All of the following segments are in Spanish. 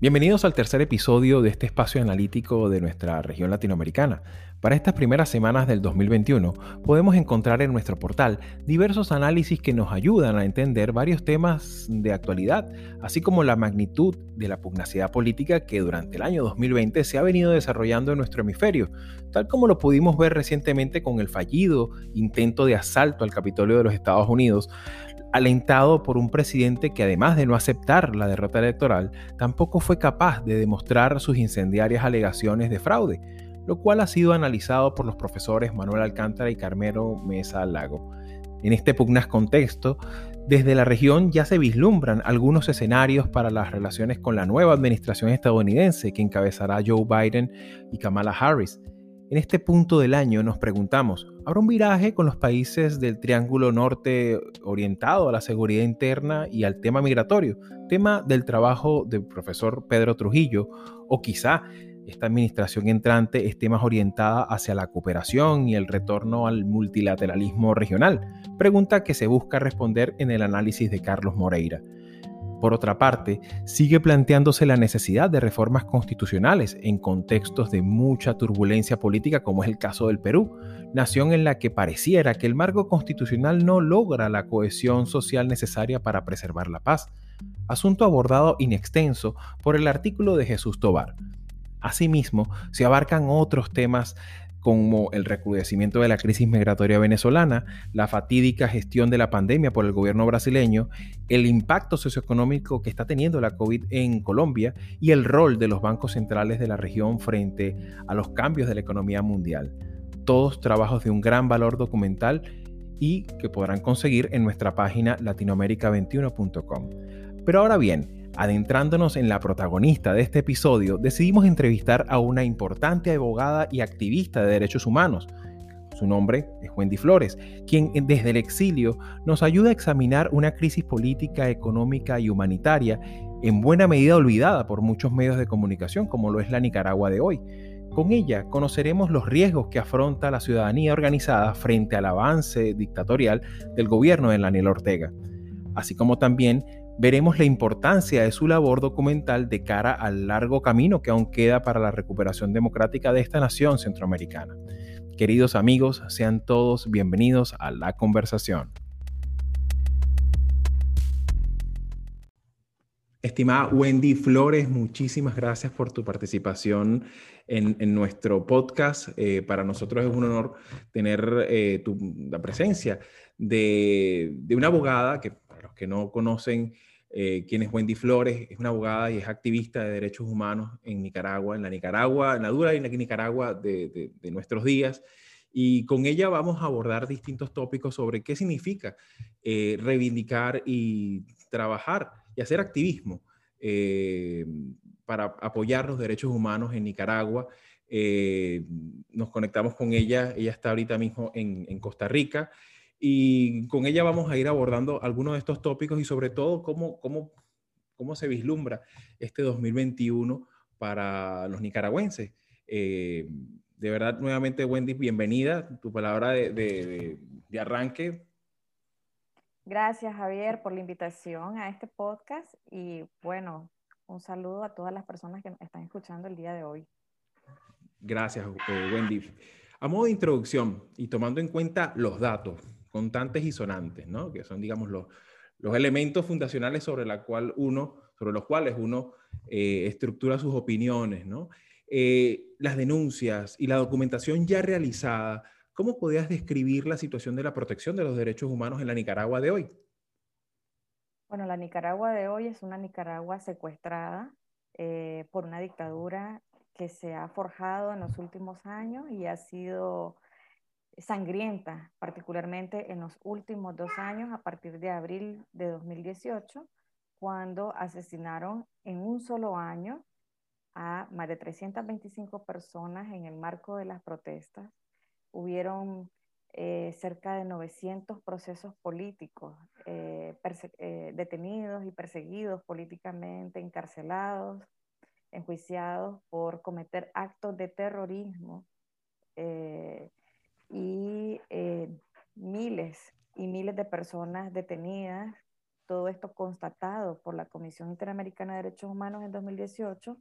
Bienvenidos al tercer episodio de este espacio analítico de nuestra región latinoamericana. Para estas primeras semanas del 2021 podemos encontrar en nuestro portal diversos análisis que nos ayudan a entender varios temas de actualidad, así como la magnitud de la pugnacidad política que durante el año 2020 se ha venido desarrollando en nuestro hemisferio, tal como lo pudimos ver recientemente con el fallido intento de asalto al Capitolio de los Estados Unidos, alentado por un presidente que además de no aceptar la derrota electoral, tampoco fue capaz de demostrar sus incendiarias alegaciones de fraude, lo cual ha sido analizado por los profesores Manuel Alcántara y Carmelo Mesa Lago. En este pugnaz contexto, desde la región ya se vislumbran algunos escenarios para las relaciones con la nueva administración estadounidense que encabezará Joe Biden y Kamala Harris, en este punto del año nos preguntamos, ¿habrá un viraje con los países del Triángulo Norte orientado a la seguridad interna y al tema migratorio? Tema del trabajo del profesor Pedro Trujillo, o quizá esta administración entrante esté más orientada hacia la cooperación y el retorno al multilateralismo regional, pregunta que se busca responder en el análisis de Carlos Moreira. Por otra parte, sigue planteándose la necesidad de reformas constitucionales en contextos de mucha turbulencia política como es el caso del Perú, nación en la que pareciera que el marco constitucional no logra la cohesión social necesaria para preservar la paz, asunto abordado in extenso por el artículo de Jesús Tobar. Asimismo, se abarcan otros temas como el recrudecimiento de la crisis migratoria venezolana, la fatídica gestión de la pandemia por el gobierno brasileño, el impacto socioeconómico que está teniendo la COVID en Colombia y el rol de los bancos centrales de la región frente a los cambios de la economía mundial. Todos trabajos de un gran valor documental y que podrán conseguir en nuestra página latinoamerica21.com. Pero ahora bien, Adentrándonos en la protagonista de este episodio, decidimos entrevistar a una importante abogada y activista de derechos humanos. Su nombre es Wendy Flores, quien desde el exilio nos ayuda a examinar una crisis política, económica y humanitaria en buena medida olvidada por muchos medios de comunicación, como lo es la Nicaragua de hoy. Con ella conoceremos los riesgos que afronta la ciudadanía organizada frente al avance dictatorial del gobierno de Daniel Ortega, así como también veremos la importancia de su labor documental de cara al largo camino que aún queda para la recuperación democrática de esta nación centroamericana. Queridos amigos, sean todos bienvenidos a la conversación. Estimada Wendy Flores, muchísimas gracias por tu participación en, nuestro podcast. Eh, para nosotros es un honor tener eh, la presencia de, una abogada que, para los que no conocen, eh, quien es Wendy Flores, es una abogada y es activista de derechos humanos en Nicaragua, en la Nicaragua, en la dura y Nicaragua de, nuestros días. Y con ella vamos a abordar distintos tópicos sobre qué significa eh, reivindicar y trabajar y hacer activismo eh, para apoyar los derechos humanos en Nicaragua. nos conectamos con ella, ella está ahorita mismo en, en Costa Rica y con ella vamos a ir abordando algunos de estos tópicos y sobre todo cómo, cómo, cómo se vislumbra este 2021 para los nicaragüenses. Eh, de verdad, nuevamente, Wendy, bienvenida. Tu palabra de, de, de, arranque. Gracias, Javier, por la invitación a este podcast y bueno, un saludo a todas las personas que nos están escuchando el día de hoy. Gracias, eh, Wendy. A modo de introducción y tomando en cuenta los datos, contantes y sonantes, ¿no? que son, digamos, los, elementos fundacionales sobre, los cuales uno eh, estructura sus opiniones. ¿no? Eh, las denuncias y la documentación ya realizada, ¿cómo podrías describir la situación de la protección de los derechos humanos en la Nicaragua de hoy? Bueno, la Nicaragua de hoy es una Nicaragua secuestrada eh, por una dictadura que se ha forjado en los últimos años y ha sido sangrienta, particularmente en los últimos dos años, a partir de abril de 2018, cuando asesinaron en un solo año a más de 325 personas en el marco de las protestas. Hubieron eh, cerca de 900 procesos políticos eh, eh, detenidos y perseguidos políticamente, encarcelados. enjuiciados por cometer actos de terrorismo y eh, miles y miles de personas detenidas, todo esto constatado por la Comisión Interamericana de Derechos Humanos en 2018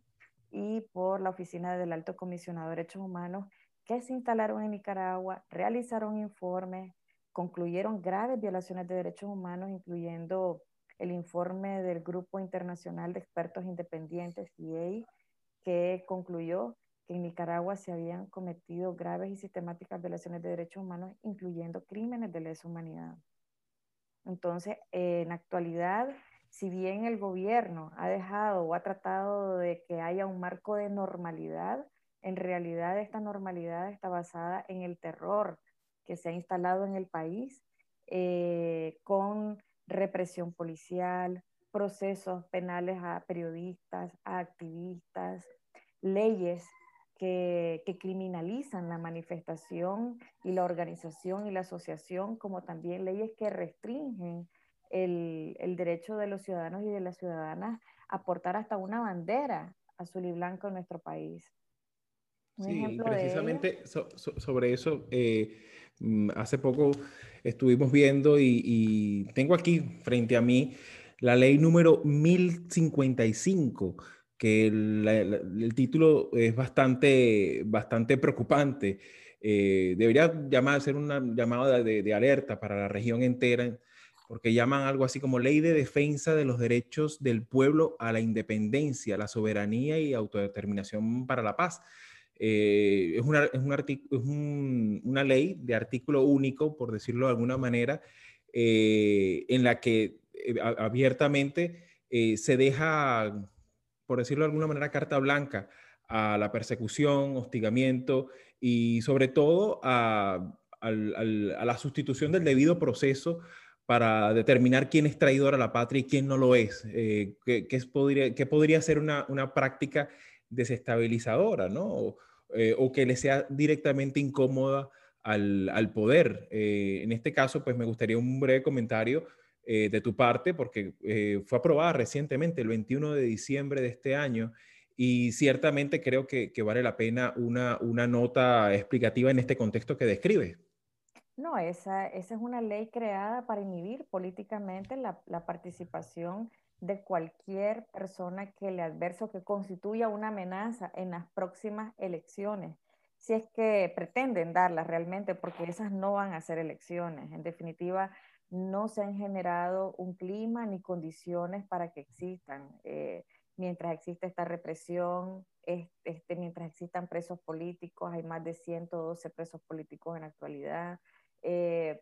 y por la Oficina del Alto Comisionado de Derechos Humanos que se instalaron en Nicaragua, realizaron informes, concluyeron graves violaciones de derechos humanos, incluyendo el informe del Grupo Internacional de Expertos Independientes, CIEI, que concluyó que en Nicaragua se habían cometido graves y sistemáticas violaciones de derechos humanos, incluyendo crímenes de lesa humanidad. Entonces, en actualidad, si bien el gobierno ha dejado o ha tratado de que haya un marco de normalidad, en realidad esta normalidad está basada en el terror que se ha instalado en el país eh, con represión policial, procesos penales a periodistas, a activistas, leyes que, criminalizan la manifestación y la organización y la asociación, como también leyes que restringen el, el, derecho de los ciudadanos y de las ciudadanas a portar hasta una bandera azul y blanco en nuestro país. sí, precisamente sobre eso, eh, mm, hace poco estuvimos viendo y, tengo aquí frente a mí la ley número 1055, que el, título es bastante, bastante preocupante. Eh, debería llamar, ser una llamada de, de, alerta para la región entera, porque llaman algo así como Ley de Defensa de los Derechos del Pueblo a la Independencia, la Soberanía y Autodeterminación para la Paz. Eh, es, una, una, ley de artículo único, por decirlo de alguna manera, eh, en la que eh, abiertamente se deja, por decirlo de alguna manera, carta blanca a la persecución, hostigamiento y sobre todo a, la sustitución del debido proceso para determinar quién es traidor a la patria y quién no lo es, podría, que podría ser una, práctica desestabilizadora, ¿no? Eh, o que le sea directamente incómoda al, al poder. Eh, en este caso, pues me gustaría un breve comentario eh, de tu parte, porque fue aprobada recientemente, el 21 de diciembre de este año, y ciertamente creo que, que vale la pena una, una nota explicativa en este contexto que describe. No, esa, esa es una ley creada para inhibir políticamente la, la participación de cualquier persona que le adverso que constituya una amenaza en las próximas elecciones, si es que pretenden darlas realmente, porque esas no van a ser elecciones. En definitiva, no se han generado un clima ni condiciones para que existan. Eh, mientras existe esta represión, este, mientras existan presos políticos, hay más de 112 presos políticos en la actualidad. Eh,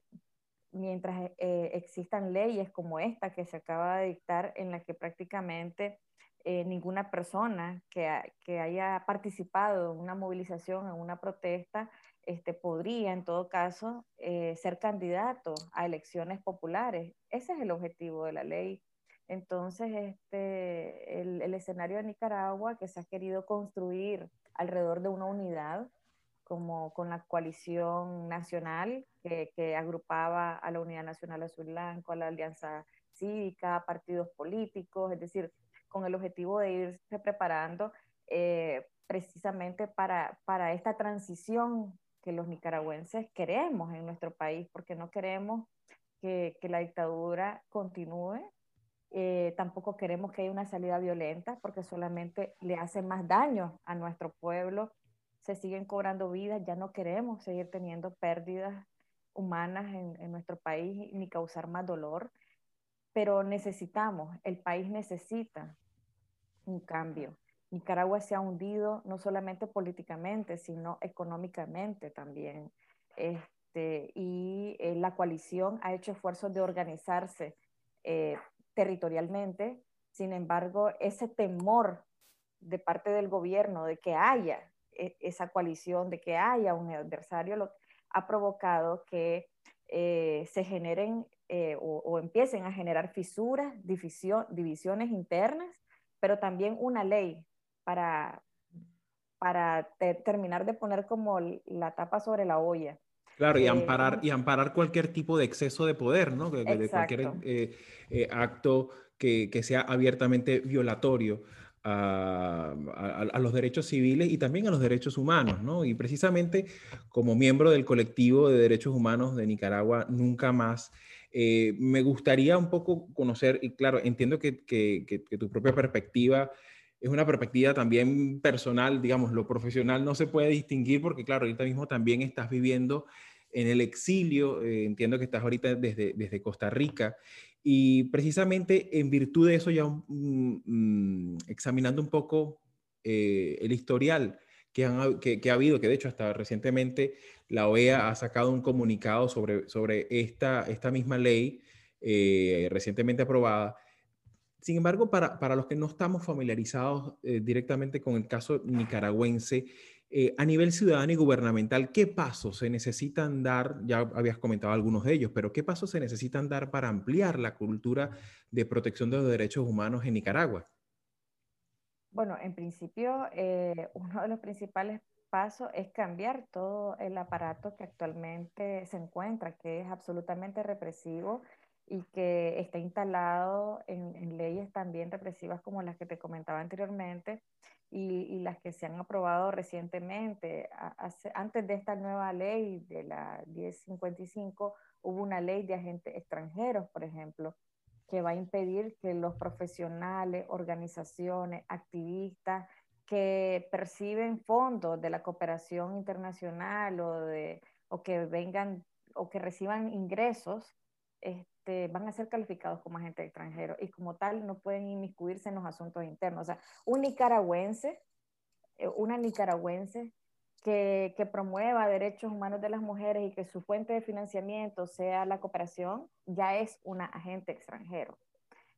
mientras eh, existan leyes como esta que se acaba de dictar en la que prácticamente ninguna persona que, que, haya participado en una movilización, en una protesta, este, podría en todo caso eh, ser candidato a elecciones populares. Ese es el objetivo de la ley. Entonces, este, el, el escenario de Nicaragua que se ha querido construir alrededor de una unidad, como con la coalición nacional que, que, agrupaba a la Unidad Nacional Azul Blanco, a la Alianza Cívica, partidos políticos, es decir, con el objetivo de irse preparando eh, precisamente para, para esta transición que los nicaragüenses queremos en nuestro país, porque no queremos que, que la dictadura continúe, eh, tampoco queremos que haya una salida violenta, porque solamente le hace más daño a nuestro pueblo se siguen cobrando vidas, ya no queremos seguir teniendo pérdidas humanas en, nuestro país ni causar más dolor, pero necesitamos, el país necesita un cambio. Nicaragua se ha hundido no solamente políticamente, sino económicamente también. Este, y eh, la coalición ha hecho esfuerzos de organizarse eh, territorialmente. Sin embargo, ese temor de parte del gobierno de que haya e, esa coalición, de que haya un adversario, lo, ha provocado que eh, se generen eh, o, empiecen a generar fisuras, divisiones internas, pero también una ley para, para terminar de poner como la tapa sobre la olla. Claro, y eh, amparar, y amparar cualquier tipo de exceso de poder, ¿no? De, cualquier acto que, que, sea abiertamente violatorio a, los derechos civiles y también a los derechos humanos, ¿no? Y precisamente como miembro del colectivo de derechos humanos de Nicaragua, nunca más, eh, me gustaría un poco conocer, y claro, entiendo que, tu propia perspectiva es una perspectiva también personal, digamos, lo profesional no se puede distinguir porque, claro, ahorita mismo también estás viviendo en el exilio, eh, entiendo que estás ahorita desde, Costa Rica y precisamente en virtud de eso, ya mm, mm, examinando un poco eh, el historial que, ha habido, que de hecho hasta recientemente la OEA ha sacado un comunicado sobre, esta misma ley eh, recientemente aprobada. Sin embargo, para, para, los que no estamos familiarizados eh, directamente con el caso nicaragüense, eh, a nivel ciudadano y gubernamental, ¿qué pasos se necesitan dar? Ya habías comentado algunos de ellos, pero ¿qué pasos se necesitan dar para ampliar la cultura de protección de los derechos humanos en Nicaragua? Bueno, en principio, eh, uno de los principales pasos es cambiar todo el aparato que actualmente se encuentra, que es absolutamente represivo y que está instalado en, leyes también represivas como las que te comentaba anteriormente y, las que se han aprobado recientemente. antes de esta nueva ley de la 1055 hubo una ley de agentes extranjeros, por ejemplo, que va a impedir que los profesionales, organizaciones, activistas que perciben fondos de la cooperación internacional o, de, o que vengan o que reciban ingresos este, van a ser calificados como agentes extranjeros y como tal no pueden inmiscuirse en los asuntos internos. O sea, un nicaragüense, eh, una nicaragüense que, que, promueva derechos humanos de las mujeres y que su fuente de financiamiento sea la cooperación, ya es una agente extranjero.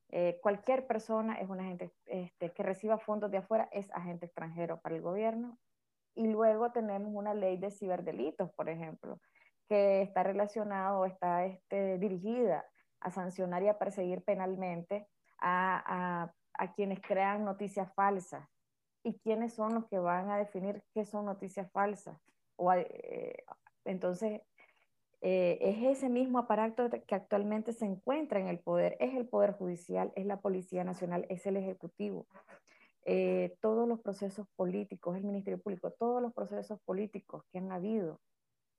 Eh, cualquier persona es un agente este, que reciba fondos de afuera, es agente extranjero para el gobierno. Y luego tenemos una ley de ciberdelitos, por ejemplo, que está relacionado o está este, dirigida a sancionar y a perseguir penalmente a, quienes crean noticias falsas. ¿Y quiénes son los que van a definir qué son noticias falsas? O, eh, entonces, eh, es ese mismo aparato que actualmente se encuentra en el poder, es el Poder Judicial, es la Policía Nacional, es el Ejecutivo. Eh, todos los procesos políticos, el Ministerio Público, todos los procesos políticos que han habido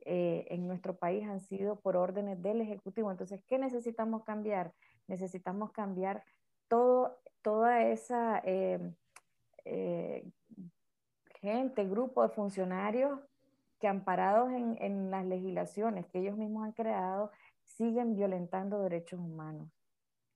eh, en nuestro país han sido por órdenes del Ejecutivo. Entonces, ¿qué necesitamos cambiar? Necesitamos cambiar todo, toda esa eh, eh, gente, grupo de funcionarios que amparados en, en las legislaciones que ellos mismos han creado, siguen violentando derechos humanos.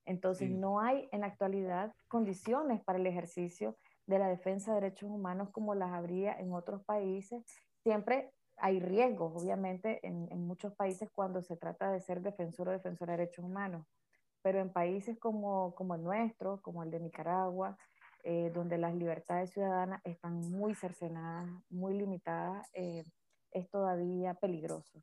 Entonces, no hay en la actualidad condiciones para el ejercicio de la defensa de derechos humanos como las habría en otros países, siempre hay riesgos, obviamente, en, muchos países cuando se trata de ser defensor o defensora de derechos humanos, pero en países como, como el nuestro, como el de Nicaragua, eh, donde las libertades ciudadanas están muy cercenadas, muy limitadas, eh, es todavía peligroso.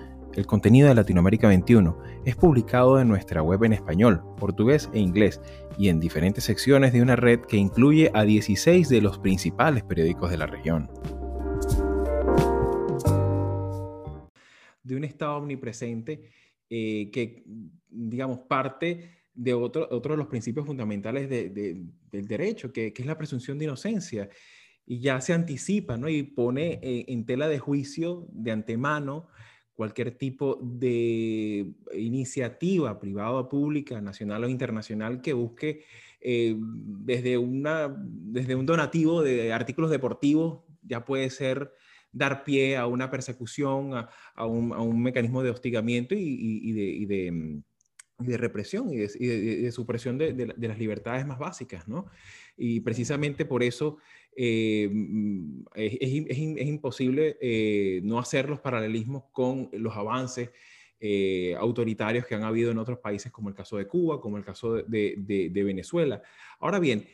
El contenido de Latinoamérica 21 es publicado en nuestra web en español, portugués e inglés y en diferentes secciones de una red que incluye a 16 de los principales periódicos de la región. De un Estado omnipresente eh, que, digamos, parte de otro, de los principios fundamentales del derecho, que, es la presunción de inocencia. Y ya se anticipa ¿no? y pone eh, en tela de juicio de antemano cualquier tipo de iniciativa privada o pública, nacional o internacional, que busque eh, desde, una, desde un donativo de artículos deportivos, ya puede ser dar pie a una persecución, a, un, mecanismo de hostigamiento y, de, represión y de, supresión de, las libertades más básicas, ¿no? Y precisamente por eso eh, mm, es, es, imposible eh, no hacer los paralelismos con los avances eh, autoritarios que han habido en otros países, como el caso de Cuba, como el caso de, de, Venezuela. Ahora bien,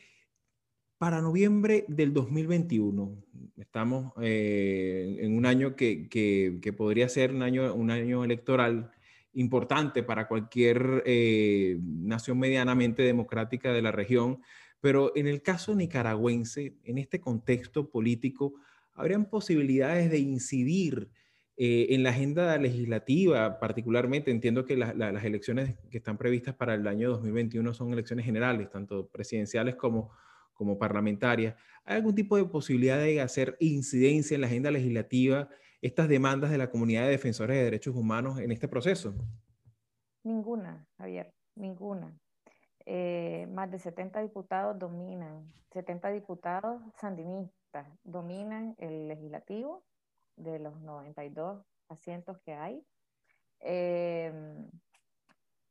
Para noviembre del 2021, estamos eh, en un año que, que, podría ser un año, un año electoral importante para cualquier eh, nación medianamente democrática de la región, pero en el caso nicaragüense, en este contexto político, ¿habrían posibilidades de incidir eh, en la agenda legislativa, particularmente? Entiendo que las elecciones que están previstas para el año 2021 son elecciones generales, tanto presidenciales como como parlamentaria, ¿hay algún tipo de posibilidad de hacer incidencia en la agenda legislativa estas demandas de la comunidad de defensores de derechos humanos en este proceso? Ninguna, Javier, ninguna. Eh, más de 70 diputados dominan, 70 diputados sandinistas dominan el legislativo de los 92 asientos que hay. Eh,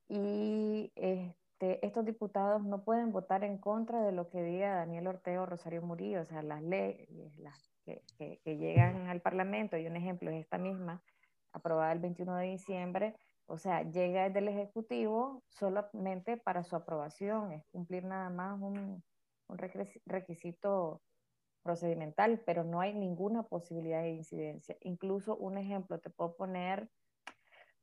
y este, estos diputados no pueden votar en contra de lo que diga Daniel Ortega o Rosario Murillo, o sea, las leyes que, que, llegan al Parlamento, y un ejemplo es esta misma, aprobada el 21 de diciembre, o sea, llega desde el Ejecutivo solamente para su aprobación, es cumplir nada más un, un requisito procedimental, pero no hay ninguna posibilidad de incidencia. Incluso un ejemplo, te puedo poner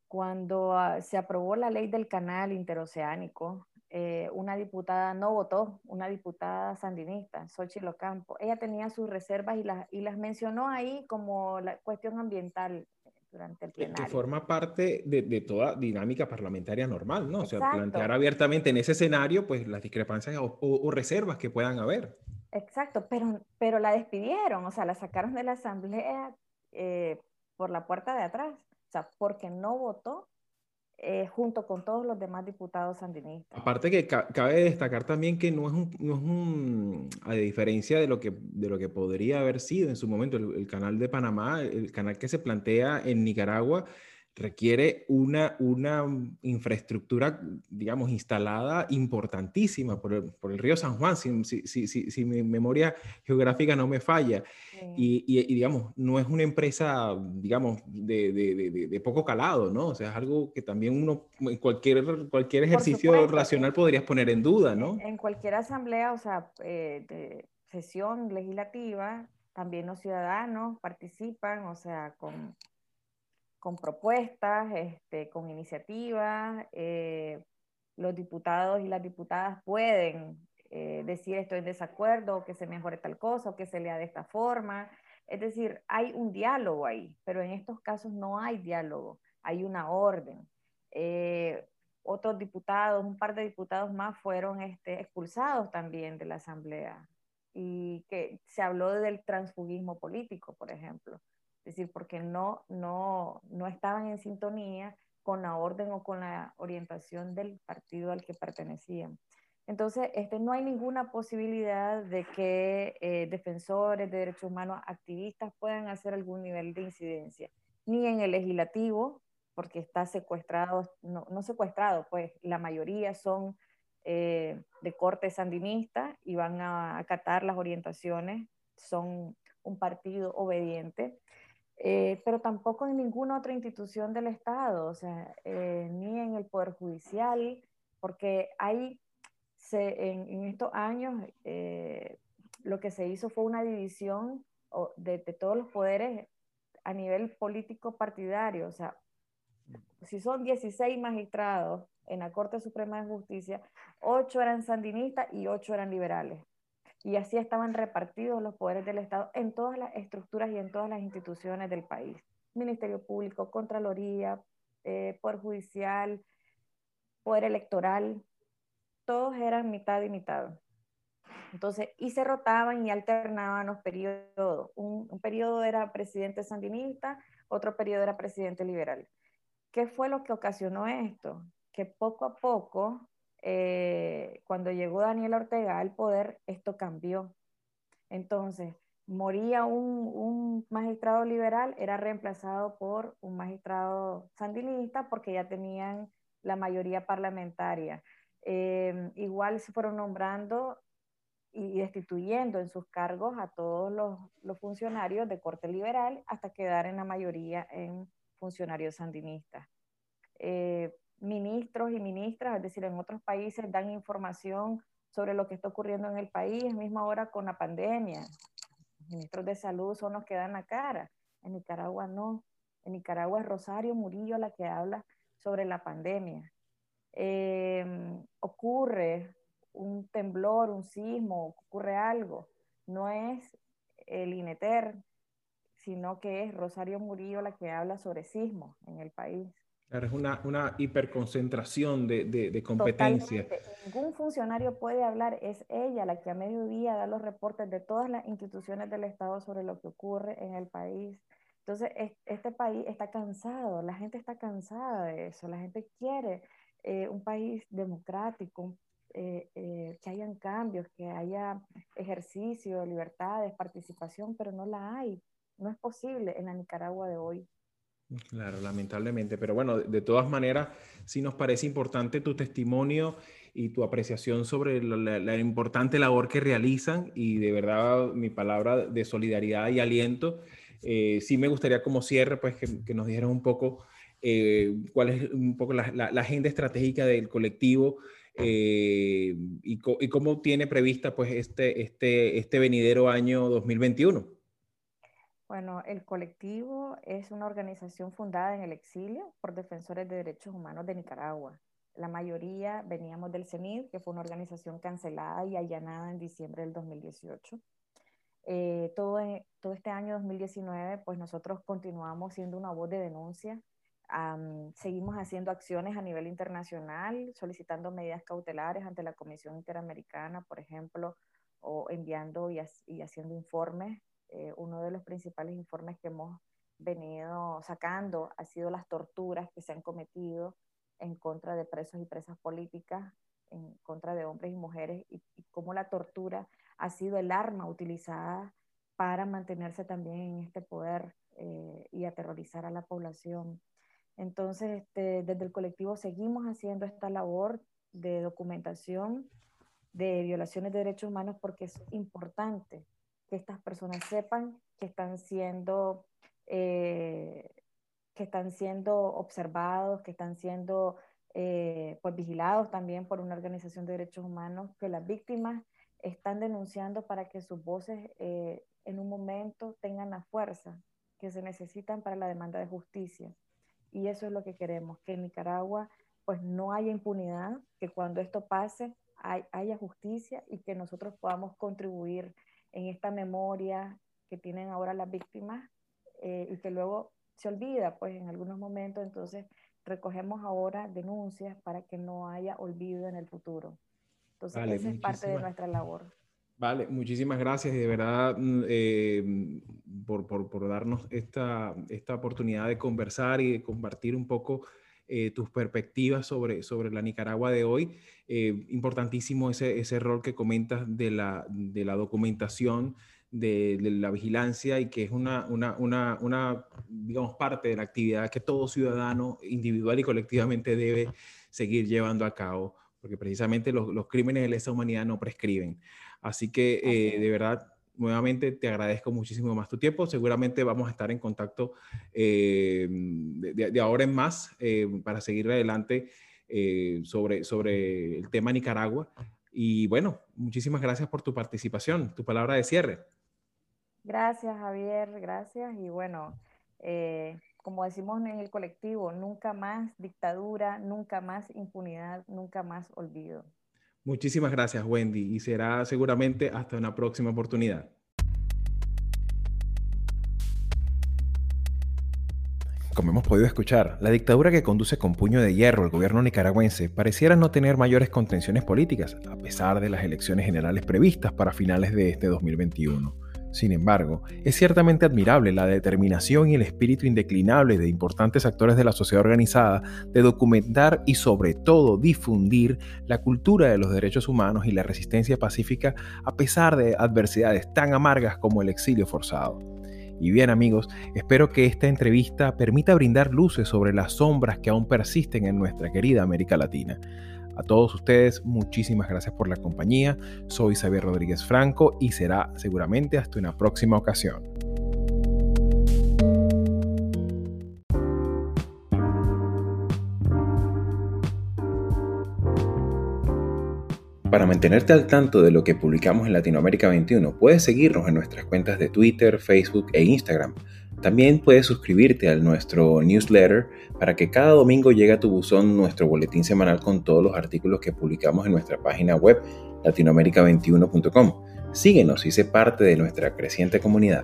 cuando ah, se aprobó la ley del canal interoceánico, eh, una diputada no votó, una diputada sandinista, Xochitl Ocampo. Ella tenía sus reservas y las, y las mencionó ahí como la cuestión ambienal durante el plenario. Que forma parte de, toda dinámica parlamentaria normal, ¿no? O sea, plantear abiertamente en ese escenario, pues las discrepancias o, reservas que puedan haber. Exacto, pero, pero la despidieron, o sea, la sacaron de la asamblea eh, por la puerta de atrás sea, porque no votó eh, junto con todos los demás diputados sandinistas. Aparte que cabe destacar también que no es un, no es un, a diferencia de lo, que, de lo que podría haber sido en su momento el canal de Panamá, el canal que se plantea en Nicaragua, requiere una, una infraestructura, digamos, instalada importantísima por el, por el río San Juan, si, si, si, si, mi memoria geográfica no me falla. Y, y, digamos, no es una empresa, digamos, de, de, de, poco calado, ¿no? O sea, es algo que también uno, en cualquier, cualquier ejercicio racional podrías poner en duda, ¿no? En cualquier asamblea, o sea, eh, de sesión legislativa, también los ciudadanos participan, o sea, con con propuestas, este, con iniciativas. Eh, los diputados y las diputadas pueden eh, decir estoy en desacuerdo, que se mejore tal cosa, o que se lea de esta forma. Es decir, hay un diálogo ahí, pero en estos casos no hay diálogo, hay una orden. Eh, otros diputados, un par de diputados más fueron este, expulsados también de la Asamblea y que se habló del transfugismo político, por ejemplo es decir, porque no, no, no estaban en sintonía con la orden o con la orientación del partido al que pertenecían. Entonces, este, no hay ninguna posibilidad de que eh, defensores de derechos humanos, activistas, puedan hacer algún nivel de incidencia, ni en el legislativo, porque está secuestrado, no, no secuestrado, pues la mayoría son eh, de corte sandinista y van a acatar las orientaciones, son un partido obediente. Eh, pero tampoco en ninguna otra institución del Estado, o sea, eh, ni en el Poder Judicial, porque hay, en, estos años, eh, lo que se hizo fue una división de, de, todos los poderes a nivel político partidario, o sea, si son 16 magistrados en la Corte Suprema de Justicia, 8 eran sandinistas y 8 eran liberales y así estaban repartidos los poderes del Estado en todas las estructuras y en todas las instituciones del país. Ministerio Público, Contraloría, eh, Poder Judicial, Poder Electoral, todos eran mitad y mitad. Entonces, y se rotaban y alternaban los periodos. Un, un periodo era presidente sandinista, otro periodo era presidente liberal. ¿Qué fue lo que ocasionó esto? Que poco a poco eh, cuando llegó Daniel Ortega al poder, esto cambió. Entonces, moría un, magistrado liberal, era reemplazado por un magistrado sandinista porque ya tenían la mayoría parlamentaria. Eh, igual se fueron nombrando y destituyendo en sus cargos a todos los, funcionarios de corte liberal hasta quedar en la mayoría en funcionarios sandinistas. Eh, ministros y ministras, es decir, en otros países dan información sobre lo que está ocurriendo en el país, mismo ahora con la pandemia. Los ministros de salud son los que dan la cara. En Nicaragua no. En Nicaragua es Rosario Murillo la que habla sobre la pandemia. Em, ocurre un temblor, un sismo, ocurre algo. No es el INETER, sino que es Rosario Murillo la que habla sobre sismo en el país. Claro, es una, una hiperconcentración de, de, de competencia. Ningún funcionario puede hablar, es ella la que a mediodía da los reportes de todas las instituciones del Estado sobre lo que ocurre en el país. Entonces, este país está cansado, la gente está cansada de eso, la gente quiere eh, un país democrático, eh, eh, que hayan cambios, que haya ejercicio, libertades, participación, pero no la hay. No es posible en la Nicaragua de hoy. Claro, lamentablemente, pero bueno, de, todas maneras, sí nos parece importante tu testimonio y tu apreciación sobre la, importante labor que realizan y de verdad mi palabra de solidaridad y aliento. Eh, sí me gustaría como cierre, pues que, nos dijeran un poco eh, cuál es un poco la, agenda estratégica del colectivo eh, y, y, cómo tiene prevista pues este, este, este venidero año 2021. Bueno, el colectivo es una organización fundada en el exilio por defensores de derechos humanos de Nicaragua. La mayoría veníamos del CENID, que fue una organización cancelada y allanada en diciembre del 2018. Eh, todo, todo este año 2019, pues nosotros continuamos siendo una voz de denuncia. seguimos haciendo acciones a nivel internacional, solicitando medidas cautelares ante la Comisión Interamericana, por ejemplo, o enviando y, y haciendo informes eh, uno de los principales informes que hemos venido sacando ha sido las torturas que se han cometido en contra de presos y presas políticas, en contra de hombres y mujeres, y, cómo la tortura ha sido el arma utilizada para mantenerse también en este poder eh, y aterrorizar a la población. Entonces, este, desde el colectivo seguimos haciendo esta labor de documentación de violaciones de derechos humanos porque es importante que estas personas sepan que están siendo, eh, que están siendo observados, que están siendo eh, pues, vigilados también por una organización de derechos humanos, que las víctimas están denunciando para que sus voces eh, en un momento tengan la fuerza que se necesitan para la demanda de justicia. Y eso es lo que queremos, que en Nicaragua pues no haya impunidad, que cuando esto pase haya justicia y que nosotros podamos contribuir en esta memoria que tienen ahora las víctimas eh, y que luego se olvida, pues en algunos momentos, entonces recogemos ahora denuncias para que no haya olvido en el futuro. Entonces, esa es parte de nuestra labor. Vale, muchísimas gracias y de verdad mm, eh, por, por, por, darnos esta, esta oportunidad de conversar y de compartir un poco eh, tus perspectivas sobre, sobre la Nicaragua de hoy. Eh, importantísimo ese, ese rol que comentas de la, de la documentación, de, la vigilancia y que es una, una, una, una, digamos, parte de la actividad que todo ciudadano individual y colectivamente debe seguir llevando a cabo, porque precisamente los, los crímenes de lesa humanidad no prescriben. Así que, eh, de verdad, nuevamente te agradezco muchísimo más tu tiempo. Seguramente vamos a estar en contacto eh, de, ahora en más eh, para seguir adelante eh, sobre, sobre el tema Nicaragua. Y bueno, muchísimas gracias por tu participación, tu palabra de cierre. Gracias, Javier, gracias. Y bueno, como decimos en el colectivo, nunca más dictadura, nunca más impunidad, nunca más olvido. Muchísimas gracias, Wendy, y será seguramente hasta una próxima oportunidad. Como hemos podido escuchar, la dictadura que conduce con puño de hierro el gobierno nicaragüense pareciera no tener mayores contenciones políticas, a pesar de las elecciones generales previstas para finales de este 2021. Sin embargo, es ciertamente admirable la determinación y el espíritu indeclinable de importantes actores de la sociedad organizada de documentar y sobre todo difundir la cultura de los derechos humanos y la resistencia pacífica a pesar de adversidades tan amargas como el exilio forzado. Y bien amigos, espero que esta entrevista permita brindar luces sobre las sombras que aún persisten en nuestra querida América Latina. A todos ustedes, muchísimas gracias por la compañía. Soy Xavier Rodríguez Franco y será seguramente hasta una próxima ocasión. Para mantenerte al tanto de lo que publicamos en Latinoamérica 21, puedes seguirnos en nuestras cuentas de Twitter, Facebook e Instagram. También puedes suscribirte a nuestro newsletter para que cada domingo llegue a tu buzón nuestro boletín semanal con todos los artículos que publicamos en nuestra página web latinoamerica21.com. Síguenos y sé parte de nuestra creciente comunidad.